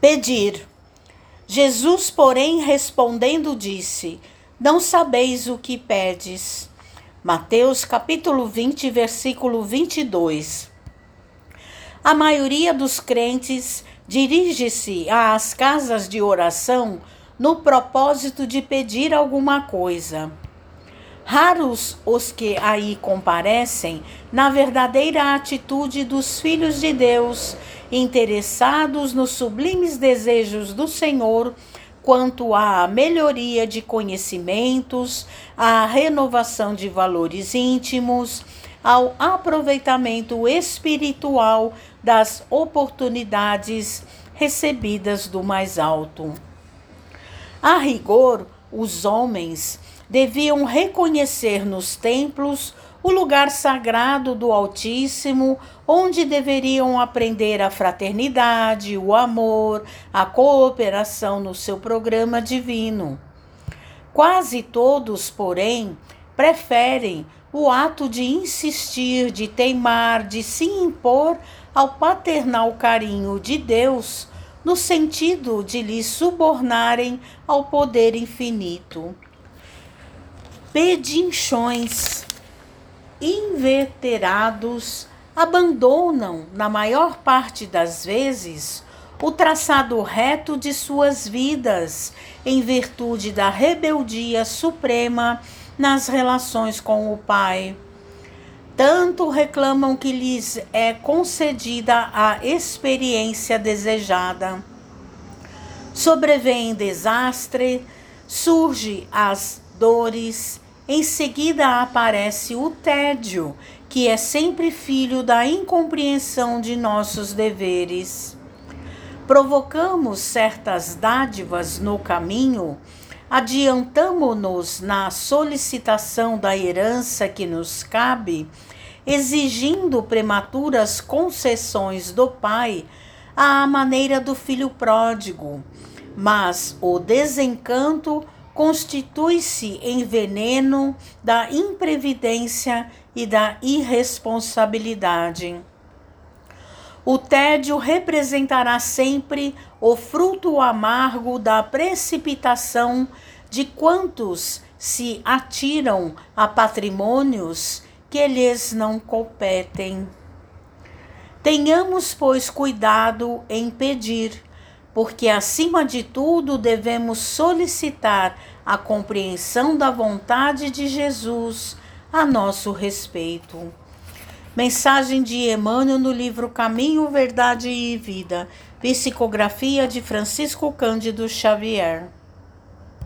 Pedir. Jesus, porém, respondendo, disse: Não sabeis o que pedes. Mateus capítulo 20, versículo 22. A maioria dos crentes dirige-se às casas de oração no propósito de pedir alguma coisa. Raros os que aí comparecem na verdadeira atitude dos filhos de Deus, interessados nos sublimes desejos do Senhor quanto à melhoria de conhecimentos, à renovação de valores íntimos, ao aproveitamento espiritual das oportunidades recebidas do mais alto. A rigor, os homens deviam reconhecer nos templos o lugar sagrado do Altíssimo, onde deveriam aprender a fraternidade, o amor, a cooperação no seu programa divino. Quase todos, porém, preferem o ato de insistir, de teimar, de se impor ao paternal carinho de Deus, no sentido de lhe subornarem ao poder infinito pedinchões inveterados abandonam, na maior parte das vezes, o traçado reto de suas vidas, em virtude da rebeldia suprema nas relações com o Pai. Tanto reclamam que lhes é concedida a experiência desejada. Sobrevém desastre, surge as dores, em seguida aparece o tédio, que é sempre filho da incompreensão de nossos deveres. Provocamos certas dádivas no caminho, adiantamo-nos na solicitação da herança que nos cabe, exigindo prematuras concessões do Pai à maneira do filho pródigo, mas o desencanto constitui-se em veneno da imprevidência e da irresponsabilidade. O tédio representará sempre o fruto amargo da precipitação de quantos se atiram a patrimônios que lhes não competem. Tenhamos, pois, cuidado em pedir porque acima de tudo devemos solicitar a compreensão da vontade de Jesus a nosso respeito. Mensagem de Emmanuel no livro Caminho, Verdade e Vida, psicografia de Francisco Cândido Xavier.